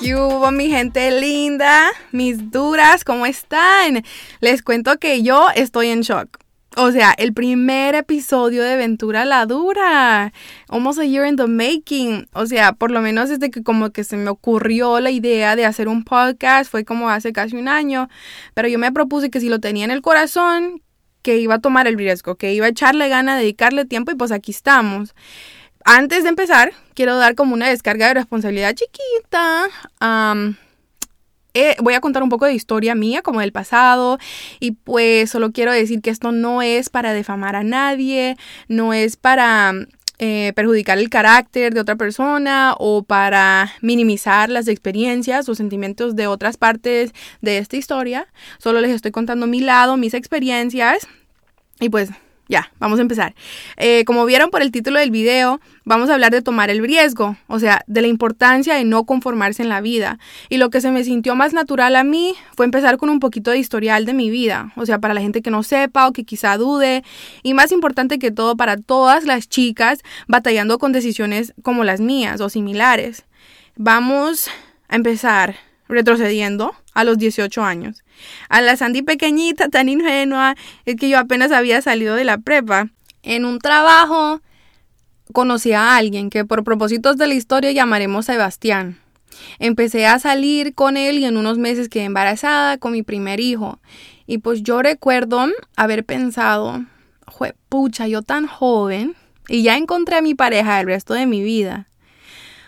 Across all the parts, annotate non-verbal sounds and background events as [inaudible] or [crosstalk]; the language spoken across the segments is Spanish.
¿Qué hubo, mi gente linda? Mis duras, ¿cómo están? Les cuento que yo estoy en shock. O sea, el primer episodio de Ventura la Dura. Almost a year in the making. O sea, por lo menos desde que como que se me ocurrió la idea de hacer un podcast, fue como hace casi un año. Pero yo me propuse que si lo tenía en el corazón, que iba a tomar el riesgo, que iba a echarle gana, dedicarle tiempo y pues aquí estamos. Antes de empezar, quiero dar como una descarga de responsabilidad chiquita. Eh, voy a contar un poco de historia mía, como del pasado, y pues solo quiero decir que esto no es para defamar a nadie, no es para eh, perjudicar el carácter de otra persona o para minimizar las experiencias o sentimientos de otras partes de esta historia. Solo les estoy contando mi lado, mis experiencias, y pues ya, vamos a empezar. Eh, como vieron por el título del video, vamos a hablar de tomar el riesgo, o sea, de la importancia de no conformarse en la vida. Y lo que se me sintió más natural a mí fue empezar con un poquito de historial de mi vida, o sea, para la gente que no sepa o que quizá dude, y más importante que todo, para todas las chicas batallando con decisiones como las mías o similares. Vamos a empezar retrocediendo a los 18 años. A la Sandy pequeñita, tan ingenua, es que yo apenas había salido de la prepa. En un trabajo conocí a alguien que por propósitos de la historia llamaremos Sebastián. Empecé a salir con él y en unos meses quedé embarazada con mi primer hijo. Y pues yo recuerdo haber pensado, pucha, yo tan joven y ya encontré a mi pareja el resto de mi vida.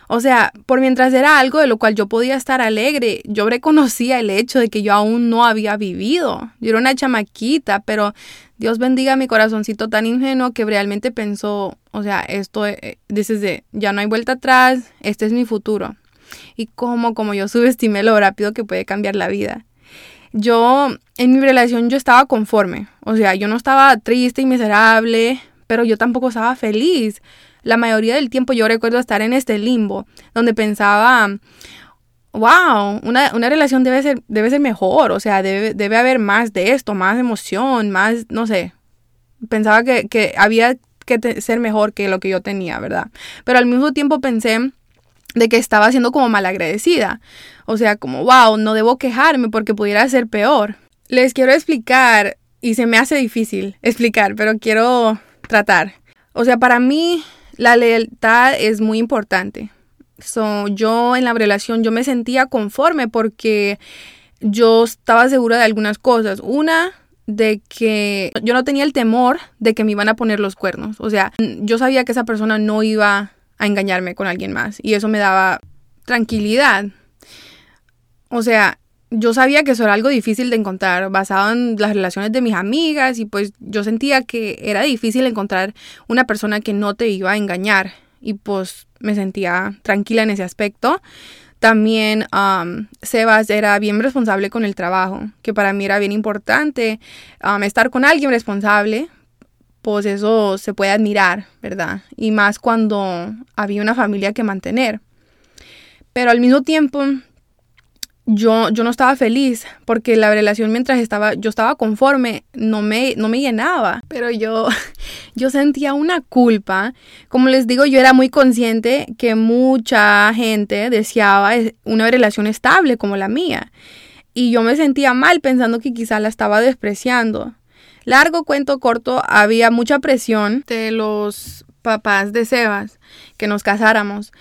O sea, por mientras era algo de lo cual yo podía estar alegre, yo reconocía el hecho de que yo aún no había vivido. Yo era una chamaquita, pero Dios bendiga mi corazoncito tan ingenuo que realmente pensó, o sea, esto, eh, dices de, ya no hay vuelta atrás, este es mi futuro. Y cómo, como yo subestimé lo rápido que puede cambiar la vida. Yo, en mi relación, yo estaba conforme. O sea, yo no estaba triste y miserable, pero yo tampoco estaba feliz la mayoría del tiempo yo recuerdo estar en este limbo, donde pensaba, wow, una, relación debe ser, debe ser mejor, o sea, debe, debe haber más de esto, más emoción, más, no sé. Pensaba que, que había que ser mejor que lo que yo tenía, ¿verdad? Pero al mismo tiempo pensé de que estaba siendo como malagradecida. O sea, como, wow, no debo quejarme porque pudiera ser peor. Les quiero explicar, y se me hace difícil explicar, pero quiero tratar. O sea, para mí la lealtad es muy importante. So, yo en la relación yo me sentía conforme porque yo estaba segura de algunas cosas. Una, de que yo no tenía el temor de que me iban a poner los cuernos. O sea, yo sabía que esa persona no iba a engañarme con alguien más y eso me daba tranquilidad. O sea, yo sabía que eso era algo difícil de encontrar, basado en las relaciones de mis amigas y pues yo sentía que era difícil encontrar una persona que no te iba a engañar y pues me sentía tranquila en ese aspecto. También Sebas era bien responsable con el trabajo, que para mí era bien importante estar con alguien responsable, pues eso se puede admirar, ¿verdad? Y más cuando había una familia que mantener. Pero al mismo tiempo yo, yo no estaba feliz porque la relación mientras estaba, yo estaba conforme, no me, no me llenaba, pero yo, [laughs] yo sentía una culpa. Como les digo, yo era muy consciente que mucha gente deseaba una relación estable como la mía. Y yo me sentía mal pensando que quizá la estaba despreciando. Largo cuento corto, había mucha presión de los papás de Sebas que nos casáramos.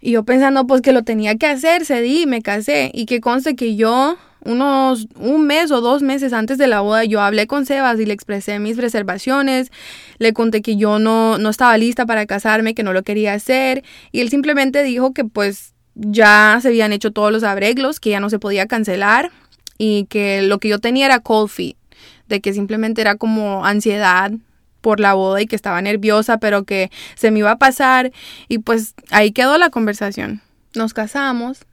Y yo pensando pues que lo tenía que hacer, cedí y me casé. Y que conste que yo, unos un mes o dos meses antes de la boda, yo hablé con Sebas y le expresé mis reservaciones. Le conté que yo no, no estaba lista para casarme, que no lo quería hacer. Y él simplemente dijo que pues ya se habían hecho todos los arreglos, que ya no se podía cancelar. Y que lo que yo tenía era cold feet. De que simplemente era como ansiedad por la boda y que estaba nerviosa, pero que se me iba a pasar. Y pues ahí quedó la conversación. Nos casamos.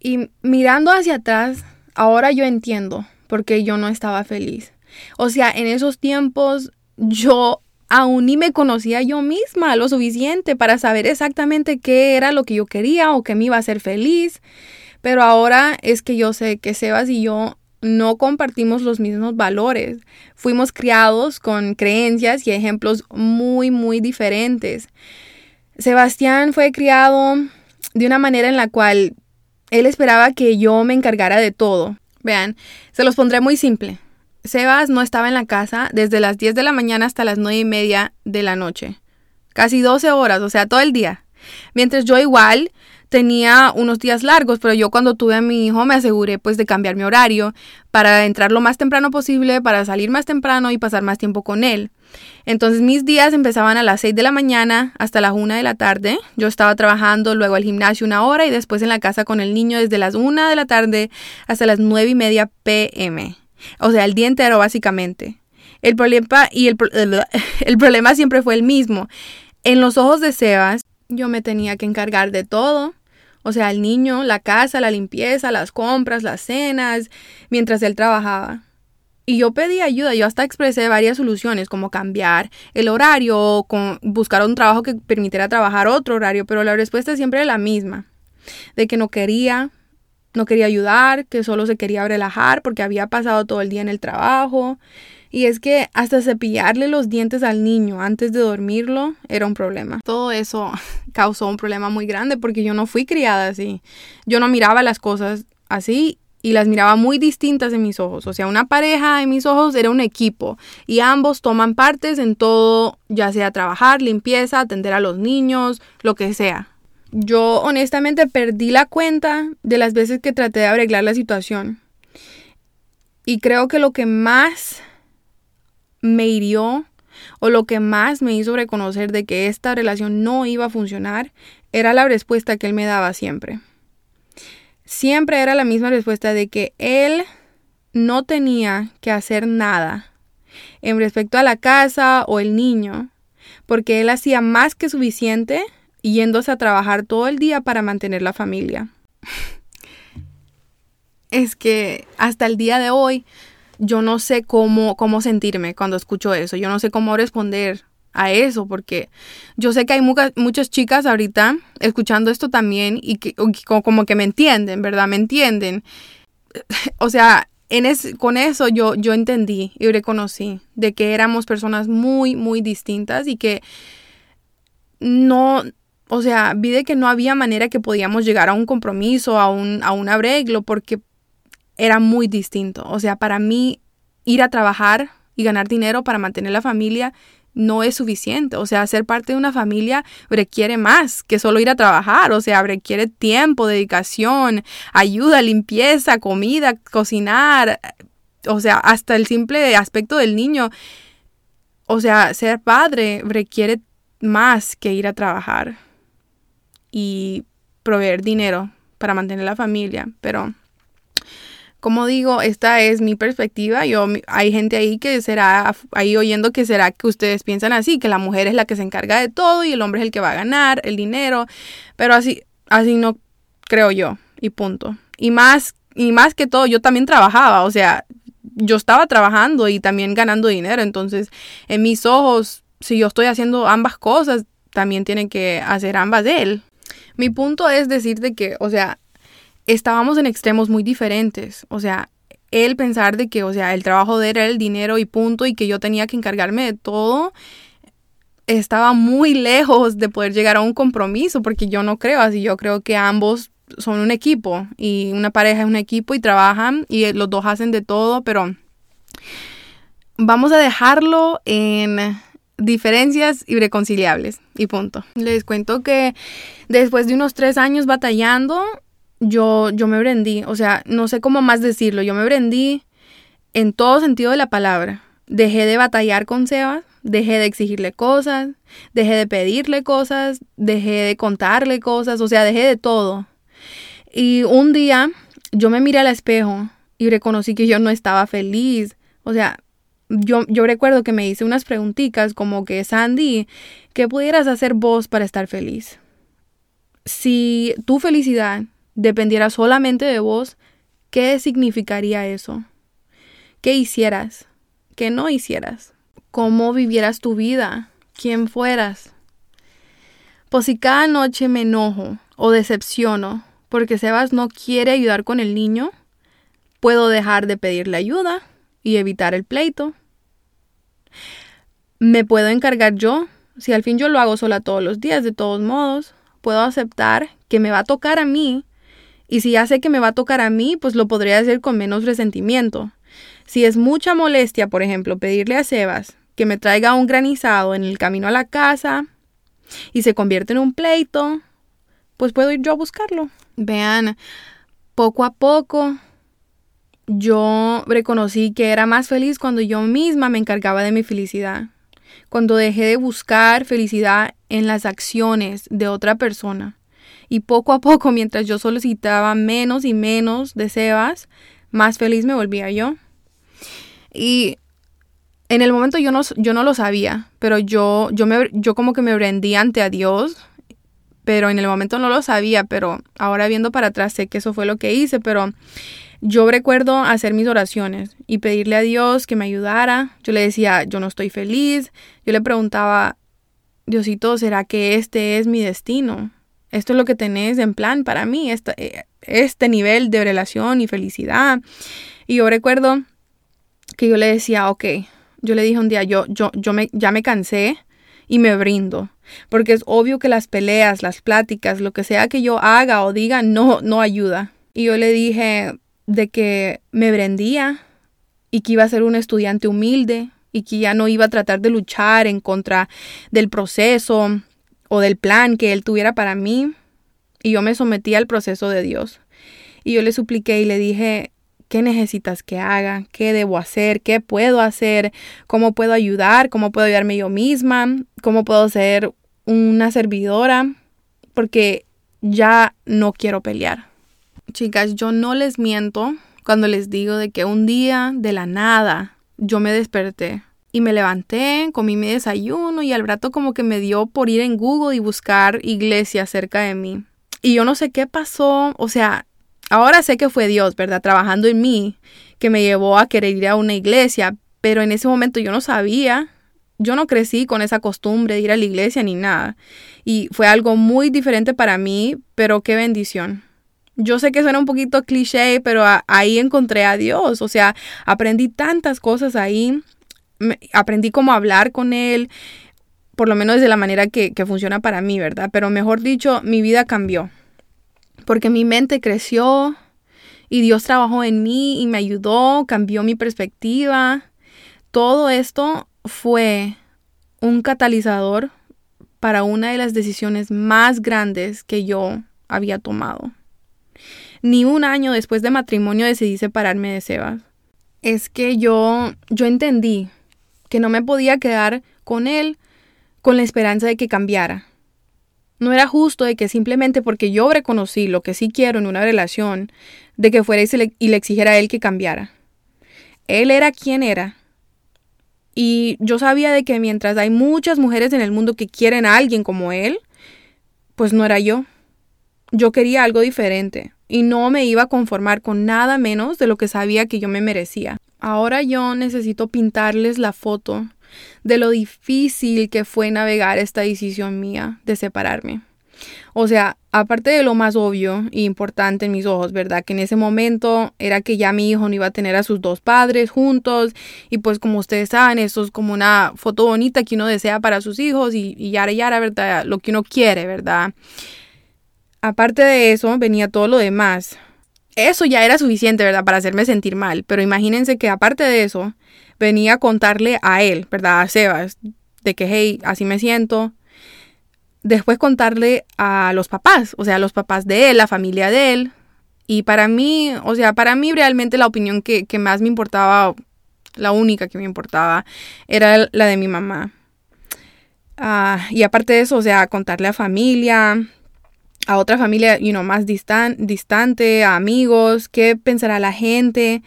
Y mirando hacia atrás, ahora yo entiendo por qué yo no estaba feliz. O sea, en esos tiempos yo aún ni me conocía yo misma lo suficiente para saber exactamente qué era lo que yo quería o qué me iba a hacer feliz. Pero ahora es que yo sé que Sebas y yo no compartimos los mismos valores. Fuimos criados con creencias y ejemplos muy, muy diferentes. Sebastián fue criado de una manera en la cual él esperaba que yo me encargara de todo. Vean, se los pondré muy simple. Sebas no estaba en la casa desde las 10 de la mañana hasta las 9 y media de la noche. Casi 12 horas, o sea, todo el día. Mientras yo igual tenía unos días largos, pero yo cuando tuve a mi hijo me aseguré pues de cambiar mi horario para entrar lo más temprano posible, para salir más temprano y pasar más tiempo con él. Entonces mis días empezaban a las 6 de la mañana hasta las 1 de la tarde. Yo estaba trabajando, luego al gimnasio una hora y después en la casa con el niño desde las 1 de la tarde hasta las 9 y media pm. O sea, el día entero básicamente. El problema, y el, el problema siempre fue el mismo. En los ojos de Sebas, yo me tenía que encargar de todo. O sea, el niño, la casa, la limpieza, las compras, las cenas, mientras él trabajaba. Y yo pedí ayuda, yo hasta expresé varias soluciones, como cambiar el horario, con buscar un trabajo que permitiera trabajar otro horario, pero la respuesta siempre era la misma, de que no quería, no quería ayudar, que solo se quería relajar porque había pasado todo el día en el trabajo. Y es que hasta cepillarle los dientes al niño antes de dormirlo era un problema. Todo eso [laughs] causó un problema muy grande porque yo no fui criada así. Yo no miraba las cosas así y las miraba muy distintas en mis ojos. O sea, una pareja en mis ojos era un equipo y ambos toman partes en todo, ya sea trabajar, limpieza, atender a los niños, lo que sea. Yo honestamente perdí la cuenta de las veces que traté de arreglar la situación. Y creo que lo que más me hirió o lo que más me hizo reconocer de que esta relación no iba a funcionar era la respuesta que él me daba siempre. Siempre era la misma respuesta de que él no tenía que hacer nada en respecto a la casa o el niño, porque él hacía más que suficiente yéndose a trabajar todo el día para mantener la familia. [laughs] es que hasta el día de hoy yo no sé cómo, cómo sentirme cuando escucho eso, yo no sé cómo responder a eso, porque yo sé que hay muchas chicas ahorita escuchando esto también y que como que me entienden, ¿verdad? Me entienden. [laughs] O sea, en con eso yo, yo entendí y reconocí de que éramos personas muy, muy distintas y que no, o sea, vi de que no había manera que podíamos llegar a un compromiso, a un, a un arreglo, porque era muy distinto. O sea, para mí ir a trabajar y ganar dinero para mantener la familia no es suficiente. O sea, ser parte de una familia requiere más que solo ir a trabajar. O sea, requiere tiempo, dedicación, ayuda, limpieza, comida, cocinar. O sea, hasta el simple aspecto del niño. O sea, ser padre requiere más que ir a trabajar y proveer dinero para mantener la familia. Pero como digo, esta es mi perspectiva. Yo, hay gente ahí que será, ahí oyendo que será que ustedes piensan así, que la mujer es la que se encarga de todo y el hombre es el que va a ganar el dinero. Pero así, así no creo yo. Y punto. Y más, y más que todo, yo también trabajaba. O sea, yo estaba trabajando y también ganando dinero. Entonces, en mis ojos, si yo estoy haciendo ambas cosas, también tiene que hacer ambas de él. Mi punto es decirte que, o sea, estábamos en extremos muy diferentes. O sea, él pensar de que, o sea, el trabajo de él era el dinero y punto y que yo tenía que encargarme de todo, estaba muy lejos de poder llegar a un compromiso porque yo no creo así. Yo creo que ambos son un equipo y una pareja es un equipo y trabajan y los dos hacen de todo, pero vamos a dejarlo en diferencias irreconciliables y punto. Les cuento que después de unos tres años batallando, yo, yo me rendí, o sea, no sé cómo más decirlo, yo me rendí en todo sentido de la palabra. Dejé de batallar con Seba, dejé de exigirle cosas, dejé de pedirle cosas, dejé de contarle cosas, o sea, dejé de todo. Y un día yo me miré al espejo y reconocí que yo no estaba feliz. O sea, yo, yo recuerdo que me hice unas preguntitas como que, Sandy, ¿qué pudieras hacer vos para estar feliz? Si tu felicidad dependiera solamente de vos, ¿qué significaría eso? ¿Qué hicieras? ¿Qué no hicieras? ¿Cómo vivieras tu vida? ¿Quién fueras? Pues si cada noche me enojo o decepciono porque Sebas no quiere ayudar con el niño, Puedo dejar de pedirle ayuda y evitar el pleito. Me puedo encargar yo, si al fin yo lo hago sola todos los días, de todos modos, puedo aceptar que me va a tocar a mí y si ya sé que me va a tocar a mí, pues lo podría hacer con menos resentimiento. Si es mucha molestia, por ejemplo, pedirle a Sebas que me traiga un granizado en el camino a la casa y se convierte en un pleito, pues puedo ir yo a buscarlo. Vean, poco a poco yo reconocí que era más feliz cuando yo misma me encargaba de mi felicidad, cuando dejé de buscar felicidad en las acciones de otra persona. Y poco a poco, mientras yo solicitaba menos y menos de Sebas, más feliz me volvía yo. Y en el momento yo no, yo no lo sabía, pero yo, yo, me, yo como que me rendí ante a Dios, pero en el momento no lo sabía, pero ahora viendo para atrás sé que eso fue lo que hice, pero yo recuerdo hacer mis oraciones y pedirle a Dios que me ayudara. Yo le decía, yo no estoy feliz. Yo le preguntaba, Diosito, ¿será que este es mi destino? Esto es lo que tenés en plan para mí, este, este nivel de relación y felicidad. Y yo recuerdo que yo le decía, ok, yo le dije un día, yo, yo, yo me, ya me cansé y me brindo. Porque es obvio que las peleas, las pláticas, lo que sea que yo haga o diga, no, no ayuda. Y yo le dije, de que me brendía y que iba a ser un estudiante humilde y que ya no iba a tratar de luchar en contra del proceso o del plan que él tuviera para mí. Y yo me sometí al proceso de Dios. Y yo le supliqué y le dije, ¿qué necesitas que haga? ¿Qué debo hacer? ¿Qué puedo hacer? ¿Cómo puedo ayudar? ¿Cómo puedo ayudarme yo misma? ¿Cómo puedo ser una servidora? Porque ya no quiero pelear. Chicas, yo no les miento cuando les digo de que un día de la nada yo me desperté y me levanté, comí mi desayuno y al rato como que me dio por ir en Google y buscar iglesia cerca de mí. Y yo no sé qué pasó, o sea, ahora sé que fue Dios, ¿verdad? Trabajando en mí, que me llevó a querer ir a una iglesia, pero en ese momento yo no sabía, yo no crecí con esa costumbre de ir a la iglesia ni nada. Y fue algo muy diferente para mí, pero qué bendición. Yo sé que suena un poquito cliché, pero ahí encontré a Dios. O sea, aprendí tantas cosas ahí. Aprendí cómo hablar con Él, por lo menos de la manera que, que funciona para mí, ¿verdad? Pero mejor dicho, mi vida cambió. Porque mi mente creció y Dios trabajó en mí y me ayudó, cambió mi perspectiva. Todo esto fue un catalizador para una de las decisiones más grandes que yo había tomado. Ni un año después de matrimonio decidí separarme de Sebas. Es que yo, yo entendí que no me podía quedar con él con la esperanza de que cambiara. No era justo de que simplemente porque yo reconocí lo que sí quiero en una relación, de que fuera y, le, y le exigiera a él que cambiara. Él era quien era. Y yo sabía de que mientras hay muchas mujeres en el mundo que quieren a alguien como él, pues no era yo. Yo quería algo diferente y no me iba a conformar con nada menos de lo que sabía que yo me merecía. Ahora yo necesito pintarles la foto de lo difícil que fue navegar esta decisión mía de separarme. O sea, aparte de lo más obvio e importante en mis ojos, ¿verdad? Que en ese momento era que ya mi hijo no iba a tener a sus dos padres juntos y pues como ustedes saben, eso es como una foto bonita que uno desea para sus hijos y, y yara yara, ¿verdad? Lo que uno quiere, ¿verdad? Aparte de eso, venía todo lo demás. Eso ya era suficiente, ¿verdad? Para hacerme sentir mal. Pero imagínense que aparte de eso, venía a contarle a él, ¿verdad? A Sebas, de que, hey, así me siento. Después contarle a los papás, o sea, a los papás de él, la familia de él. Y para mí, o sea, para mí realmente la opinión que, más me importaba, la única que me importaba, era la de mi mamá. Ah, y aparte de eso, o sea, contarle a familia, a otra familia you know, más distante, a amigos, qué pensará la gente,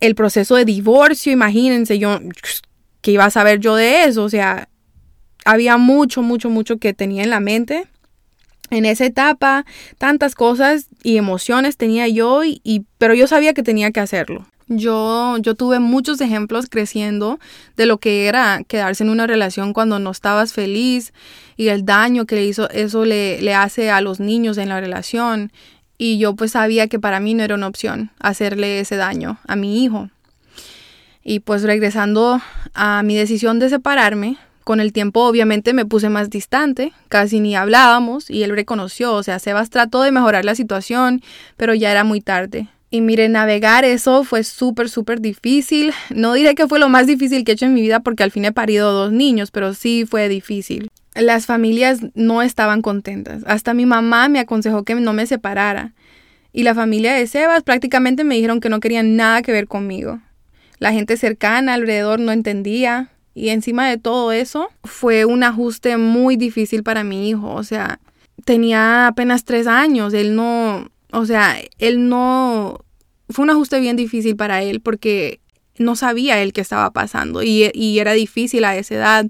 el proceso de divorcio, imagínense, yo, ¿qué iba a saber yo de eso? O sea, había mucho, mucho, mucho que tenía en la mente. En esa etapa, tantas cosas y emociones tenía yo, y, pero yo sabía que tenía que hacerlo. Yo, yo tuve muchos ejemplos creciendo de lo que era quedarse en una relación cuando no estabas feliz y el daño que le hizo, eso le, le hace a los niños en la relación. y yo pues sabía que para mí no era una opción hacerle ese daño a mi hijo. Y pues regresando a mi decisión de separarme, con el tiempo obviamente me puse más distante, casi ni hablábamos y él reconoció, o sea, Sebas trató de mejorar la situación, pero ya era muy tarde. Y mire, navegar eso fue súper, súper difícil. No diré que fue lo más difícil que he hecho en mi vida porque al fin he parido dos niños, pero sí fue difícil. Las familias no estaban contentas. Hasta mi mamá me aconsejó que no me separara. Y la familia de Sebas prácticamente me dijeron que no querían nada que ver conmigo. La gente cercana alrededor no entendía. Y encima de todo eso, fue un ajuste muy difícil para mi hijo. O sea, tenía apenas tres años. Él no, o sea, él no, fue un ajuste bien difícil para él porque no sabía él qué estaba pasando y, y era difícil a esa edad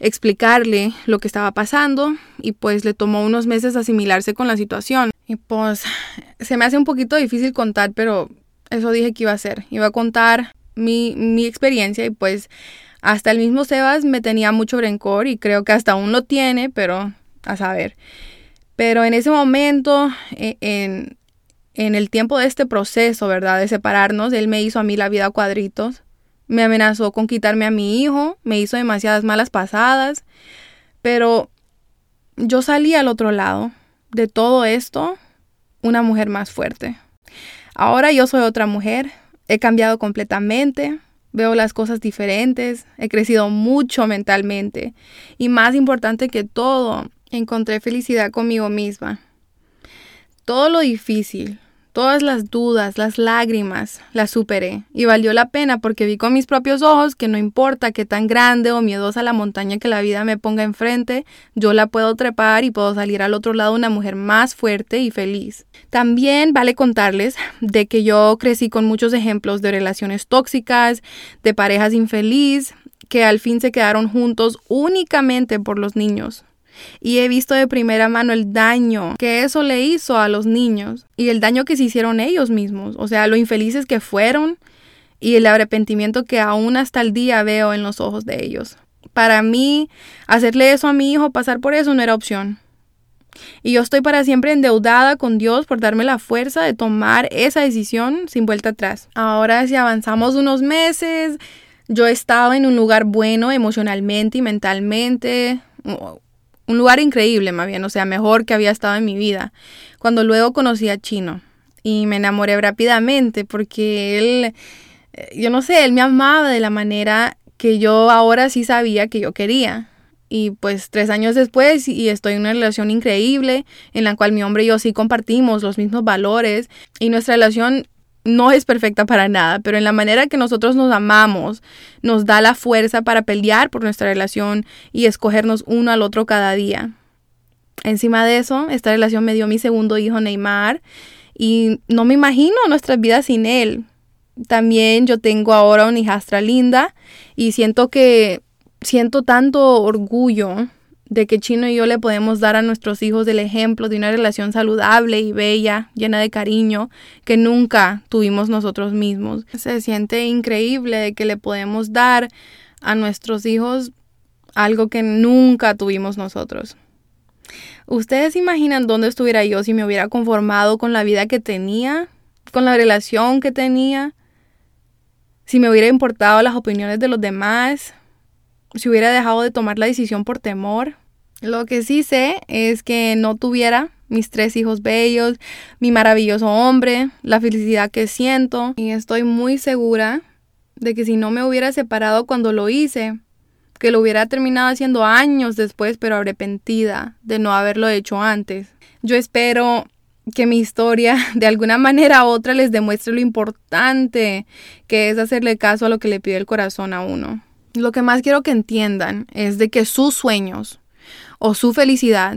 explicarle lo que estaba pasando y pues le tomó unos meses asimilarse con la situación. Y pues se me hace un poquito difícil contar, pero eso dije que iba a hacer. Iba a contar mi, mi experiencia y pues hasta el mismo Sebas me tenía mucho rencor y creo que hasta aún lo tiene, pero a saber. Pero en ese momento, e, en, en el tiempo de este proceso, ¿verdad? De separarnos, él me hizo a mí la vida a cuadritos. Me amenazó con quitarme a mi hijo, me hizo demasiadas malas pasadas. Pero yo salí al otro lado de todo esto, una mujer más fuerte. Ahora yo soy otra mujer, he cambiado completamente, Veo las cosas diferentes, he crecido mucho mentalmente y más importante que todo, encontré felicidad conmigo misma. Todo lo difícil, Todas las dudas, las lágrimas, las superé y valió la pena porque vi con mis propios ojos que no importa qué tan grande o miedosa la montaña que la vida me ponga enfrente, yo la puedo trepar y puedo salir al otro lado una mujer más fuerte y feliz. También vale contarles de que yo crecí con muchos ejemplos de relaciones tóxicas, de parejas infeliz, que al fin se quedaron juntos únicamente por los niños y he visto de primera mano el daño que eso le hizo a los niños y el daño que se hicieron ellos mismos, o sea, lo infelices que fueron y el arrepentimiento que aún hasta el día veo en los ojos de ellos. Para mí, hacerle eso a mi hijo, pasar por eso, no era opción. Y yo estoy para siempre endeudada con Dios por darme la fuerza de tomar esa decisión sin vuelta atrás. Ahora, si avanzamos unos meses, yo estaba en un lugar bueno emocionalmente y mentalmente, un lugar increíble, más bien, o sea, mejor que había estado en mi vida. Cuando luego conocí a Chino y me enamoré rápidamente porque él, eh, yo no sé, él me amaba de la manera que yo ahora sí sabía que yo quería. Y pues tres años después y estoy en una relación increíble en la cual mi hombre y yo sí compartimos los mismos valores y nuestra relación no es perfecta para nada, pero en la manera que nosotros nos amamos, nos da la fuerza para pelear por nuestra relación y escogernos uno al otro cada día. Encima de eso, esta relación me dio mi segundo hijo Neymar y no me imagino nuestras vidas sin él. También yo tengo ahora una hijastra linda y siento que siento tanto orgullo de que Chino y yo le podemos dar a nuestros hijos el ejemplo de una relación saludable y bella, llena de cariño, que nunca tuvimos nosotros mismos. Se siente increíble de que le podemos dar a nuestros hijos algo que nunca tuvimos nosotros. ¿Ustedes imaginan dónde estuviera yo si me hubiera conformado con la vida que tenía, con la relación que tenía? Si me hubiera importado las opiniones de los demás, si hubiera dejado de tomar la decisión por temor. Lo que sí sé es que no tuviera mis tres hijos bellos, mi maravilloso hombre, la felicidad que siento y estoy muy segura de que si no me hubiera separado cuando lo hice, que lo hubiera terminado haciendo años después, pero arrepentida de no haberlo hecho antes. Yo espero que mi historia [laughs] de alguna manera u otra les demuestre lo importante que es hacerle caso a lo que le pide el corazón a uno. Lo que más quiero que entiendan es de que sus sueños, o su felicidad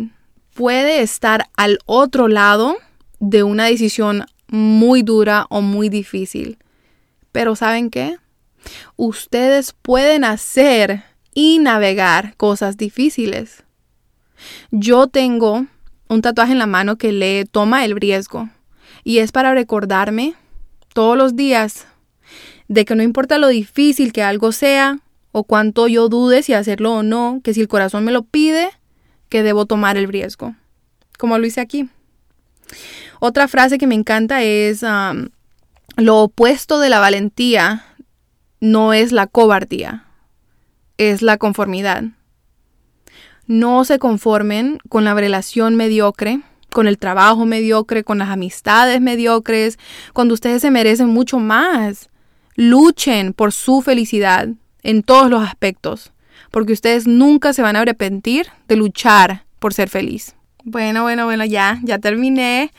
puede estar al otro lado de una decisión muy dura o muy difícil. Pero ¿saben qué? Ustedes pueden hacer y navegar cosas difíciles. Yo tengo un tatuaje en la mano que le toma el riesgo y es para recordarme todos los días de que no importa lo difícil que algo sea o cuánto yo dude si hacerlo o no, que si el corazón me lo pide, que debo tomar el riesgo, como lo hice aquí. Otra frase que me encanta es, um, lo opuesto de la valentía no es la cobardía, es la conformidad. No se conformen con la relación mediocre, con el trabajo mediocre, con las amistades mediocres, cuando ustedes se merecen mucho más. Luchen por su felicidad en todos los aspectos, porque ustedes nunca se van a arrepentir de luchar por ser feliz. Bueno, bueno, bueno, ya, ya terminé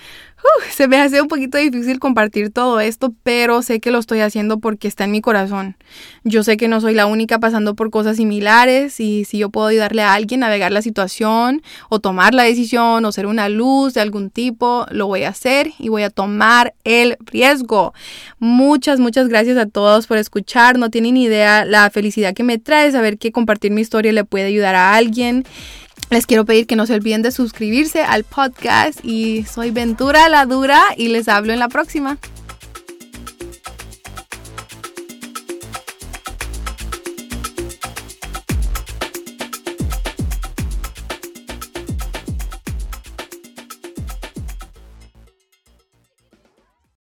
se me hace un poquito difícil compartir todo esto, pero sé que lo estoy haciendo porque está en mi corazón. Yo sé que no soy la única pasando por cosas similares y si yo puedo ayudarle a alguien a navegar la situación o tomar la decisión o ser una luz de algún tipo, lo voy a hacer y voy a tomar el riesgo. Muchas, muchas gracias a todos por escuchar. No tienen idea la felicidad que me trae saber que compartir mi historia le puede ayudar a alguien. Les quiero pedir que no se olviden de suscribirse al podcast y soy Ventura la Dura y les hablo en la próxima.